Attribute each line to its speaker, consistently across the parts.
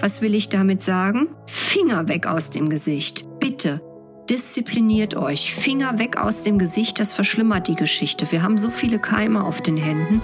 Speaker 1: Was will ich damit sagen? Finger weg aus dem Gesicht. Bitte. Diszipliniert euch. Finger weg aus dem Gesicht, das verschlimmert die Geschichte. Wir haben so viele Keime auf den Händen.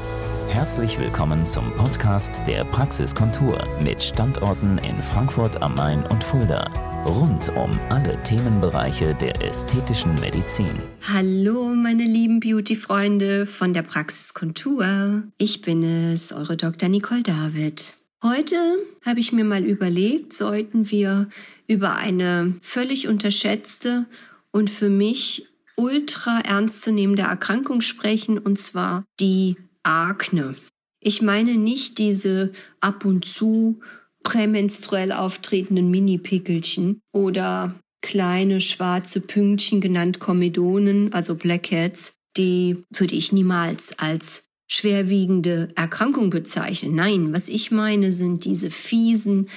Speaker 2: Herzlich willkommen zum Podcast der Praxiskontur mit Standorten in Frankfurt am Main und Fulda. Rund um alle Themenbereiche der ästhetischen Medizin.
Speaker 1: Hallo, meine lieben Beauty-Freunde von der Praxiskontur. Ich bin es, eure Dr. Nicole David. Heute habe ich mir mal überlegt, sollten wir über eine völlig unterschätzte und für mich ultra ernstzunehmende Erkrankung sprechen, und zwar die Akne. Ich meine nicht diese ab und zu prämenstruell auftretenden Mini-Pickelchen oder kleine schwarze Pünktchen genannt Komedonen, also Blackheads, die würde ich niemals als schwerwiegende Erkrankung bezeichnen. Nein, was ich meine, sind diese fiesen,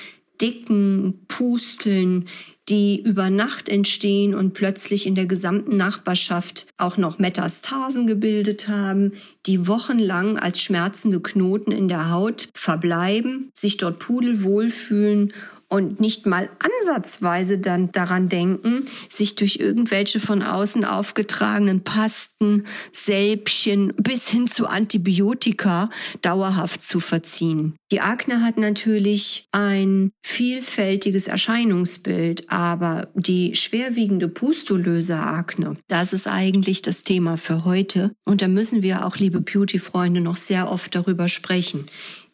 Speaker 1: dicken Pusteln, die über Nacht entstehen und plötzlich in der gesamten Nachbarschaft auch noch Metastasen gebildet haben, die wochenlang als schmerzende Knoten in der Haut verbleiben, sich dort pudelwohl fühlen und nicht mal ansatzweise dann daran denken, sich durch irgendwelche von außen aufgetragenen Pasten, Sälbchen bis hin zu Antibiotika dauerhaft zu verziehen. Die Akne hat natürlich ein vielfältiges Erscheinungsbild, aber die schwerwiegende pustulöse Akne, das ist eigentlich das Thema für heute. Und da müssen wir auch, liebe Beauty-Freunde, noch sehr oft darüber sprechen.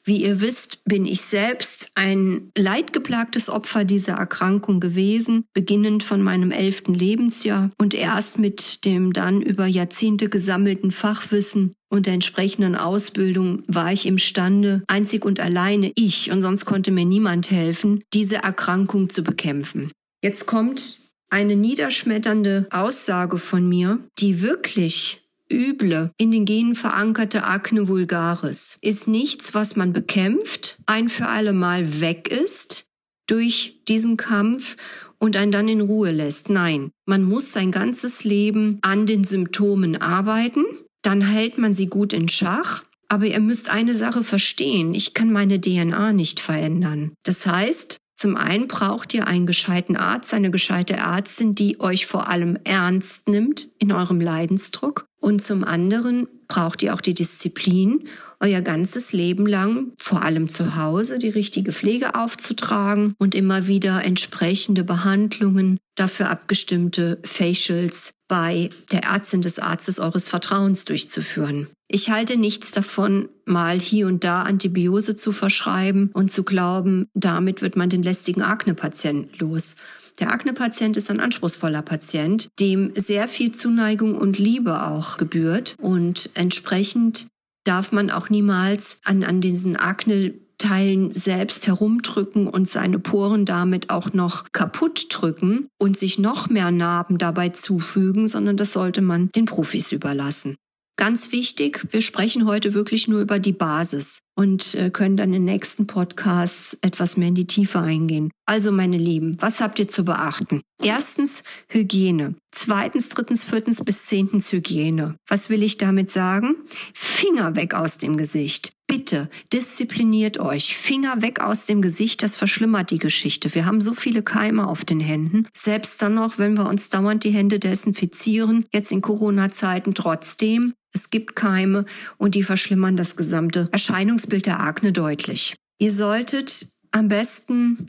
Speaker 1: Wie ihr wisst, bin ich selbst ein leidgeplagtes Opfer dieser Erkrankung gewesen, beginnend von meinem elften Lebensjahr und erst mit dem dann über Jahrzehnte gesammelten Fachwissen und der entsprechenden Ausbildung war ich imstande, einzig und alleine ich, und sonst konnte mir niemand helfen, diese Erkrankung zu bekämpfen. Jetzt kommt eine niederschmetternde Aussage von mir, die wirklich üble, in den Genen verankerte Akne vulgaris ist nichts, was man bekämpft, ein für alle Mal weg ist durch diesen Kampf und einen dann in Ruhe lässt. Nein, man muss sein ganzes Leben an den Symptomen arbeiten, dann hält man sie gut in Schach. Aber ihr müsst eine Sache verstehen, ich kann meine DNA nicht verändern. Das heißt, zum einen braucht ihr einen gescheiten Arzt, eine gescheite Ärztin, die euch vor allem ernst nimmt in eurem Leidensdruck. Und zum anderen braucht ihr auch die Disziplin, euer ganzes Leben lang, vor allem zu Hause, die richtige Pflege aufzutragen und immer wieder entsprechende Behandlungen, dafür abgestimmte Facials bei der Ärztin des Arztes eures Vertrauens durchzuführen. Ich halte nichts davon, mal hier und da Antibiose zu verschreiben und zu glauben, damit wird man den lästigen Akne-Patient los. Der Akne-Patient ist ein anspruchsvoller Patient, dem sehr viel Zuneigung und Liebe auch gebührt und entsprechend darf man auch niemals an, an diesen Akne Teilen selbst herumdrücken und seine Poren damit auch noch kaputt drücken und sich noch mehr Narben dabei zufügen, sondern das sollte man den Profis überlassen. Ganz wichtig, wir sprechen heute wirklich nur über die Basis und äh, können dann in nächsten Podcasts etwas mehr in die Tiefe eingehen. Also meine Lieben, was habt ihr zu beachten? Erstens Hygiene. Zweitens, drittens, viertens bis zehntens Hygiene. Was will ich damit sagen? Finger weg aus dem Gesicht. Bitte diszipliniert euch. Finger weg aus dem Gesicht, das verschlimmert die Geschichte. Wir haben so viele Keime auf den Händen. Selbst dann noch, wenn wir uns dauernd die Hände desinfizieren, jetzt in Corona-Zeiten trotzdem. Es gibt Keime und die verschlimmern das gesamte Erscheinungsbild der Akne deutlich. Ihr solltet am besten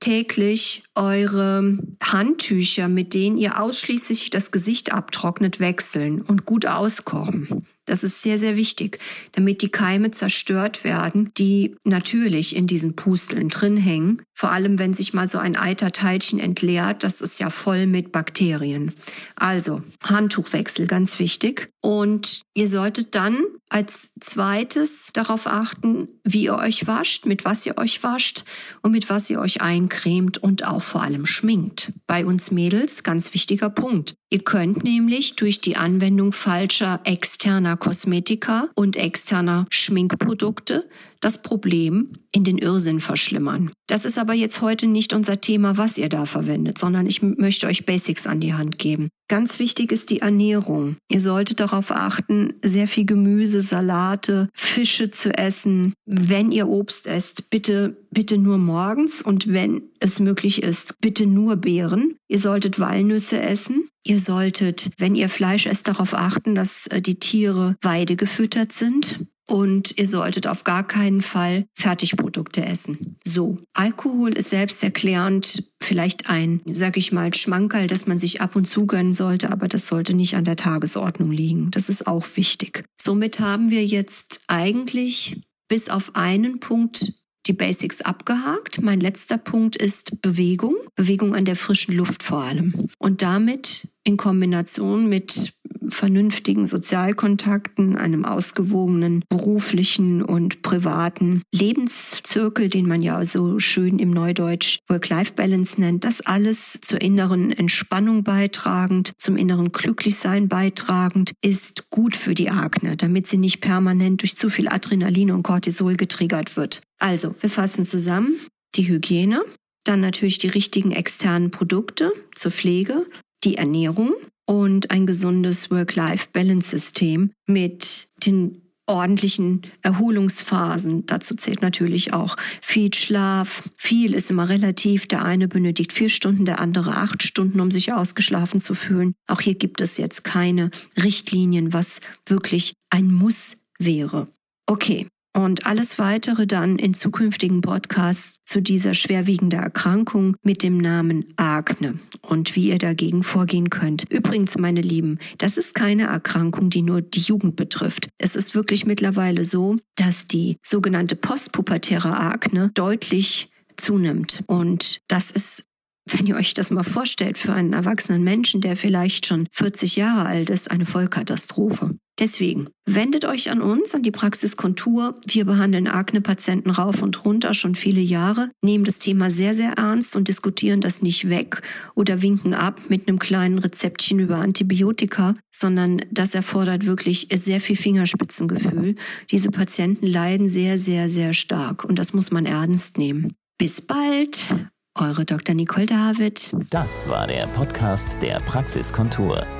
Speaker 1: täglich eure Handtücher, mit denen ihr ausschließlich das Gesicht abtrocknet, wechseln und gut auskochen. Das ist sehr, sehr wichtig, damit die Keime zerstört werden, die natürlich in diesen Pusteln drin hängen. Vor allem, wenn sich mal so ein Eiterteilchen entleert, das ist ja voll mit Bakterien. Also, Handtuchwechsel, ganz wichtig. Und ihr solltet dann als zweites darauf achten, wie ihr euch wascht, mit was ihr euch wascht und mit was ihr euch eincremt und auch vor allem schminkt. Bei uns Mädels ganz wichtiger Punkt. Ihr könnt nämlich durch die Anwendung falscher externer Kosmetika und externer Schminkprodukte das Problem in den Irrsinn verschlimmern. Das ist aber jetzt heute nicht unser Thema, was ihr da verwendet, sondern ich möchte euch Basics an die Hand geben. Ganz wichtig ist die Ernährung. Ihr solltet darauf achten, sehr viel Gemüse, Salate, Fische zu essen. Wenn ihr Obst esst, bitte, bitte nur morgens und wenn es möglich ist, bitte nur Beeren. Ihr solltet Walnüsse essen. Ihr solltet, wenn ihr Fleisch esst, darauf achten, dass äh, die Tiere weidegefüttert sind. Und ihr solltet auf gar keinen Fall Fertigprodukte essen. So, Alkohol ist selbsterklärend vielleicht ein, sag ich mal, Schmankerl, dass man sich ab und zu gönnen sollte, aber das sollte nicht an der Tagesordnung liegen. Das ist auch wichtig. Somit haben wir jetzt eigentlich bis auf einen Punkt die Basics abgehakt. Mein letzter Punkt ist Bewegung. Bewegung an der frischen Luft vor allem. Und damit in Kombination mit vernünftigen Sozialkontakten, einem ausgewogenen beruflichen und privaten Lebenszirkel, den man ja so schön im Neudeutsch Work-Life-Balance nennt, das alles zur inneren Entspannung beitragend, zum inneren Glücklichsein beitragend, ist gut für die Akne, damit sie nicht permanent durch zu viel Adrenalin und Cortisol getriggert wird. Also, wir fassen zusammen. Die Hygiene, dann natürlich die richtigen externen Produkte zur Pflege, die Ernährung, und ein gesundes Work-Life-Balance-System mit den ordentlichen Erholungsphasen. Dazu zählt natürlich auch viel Schlaf. Viel ist immer relativ. Der eine benötigt vier Stunden, der andere acht Stunden, um sich ausgeschlafen zu fühlen. Auch hier gibt es jetzt keine Richtlinien, was wirklich ein Muss wäre. Okay, und alles weitere dann in zukünftigen Podcasts zu dieser schwerwiegenden Erkrankung mit dem Namen Akne und wie ihr dagegen vorgehen könnt. Übrigens, meine Lieben, das ist keine Erkrankung, die nur die Jugend betrifft. Es ist wirklich mittlerweile so, dass die sogenannte postpubertäre Akne deutlich zunimmt. Und das ist wenn ihr euch das mal vorstellt, für einen erwachsenen Menschen, der vielleicht schon 40 Jahre alt ist, eine Vollkatastrophe. Deswegen wendet euch an uns, an die Praxis Kontur. Wir behandeln Akne-Patienten rauf und runter schon viele Jahre, nehmen das Thema sehr, sehr ernst und diskutieren das nicht weg oder winken ab mit einem kleinen Rezeptchen über Antibiotika, sondern das erfordert wirklich sehr viel Fingerspitzengefühl. Diese Patienten leiden sehr, sehr, sehr stark und das muss man ernst nehmen. Bis bald! Eure Dr. Nicole David.
Speaker 2: Das war der Podcast der Praxiskontur.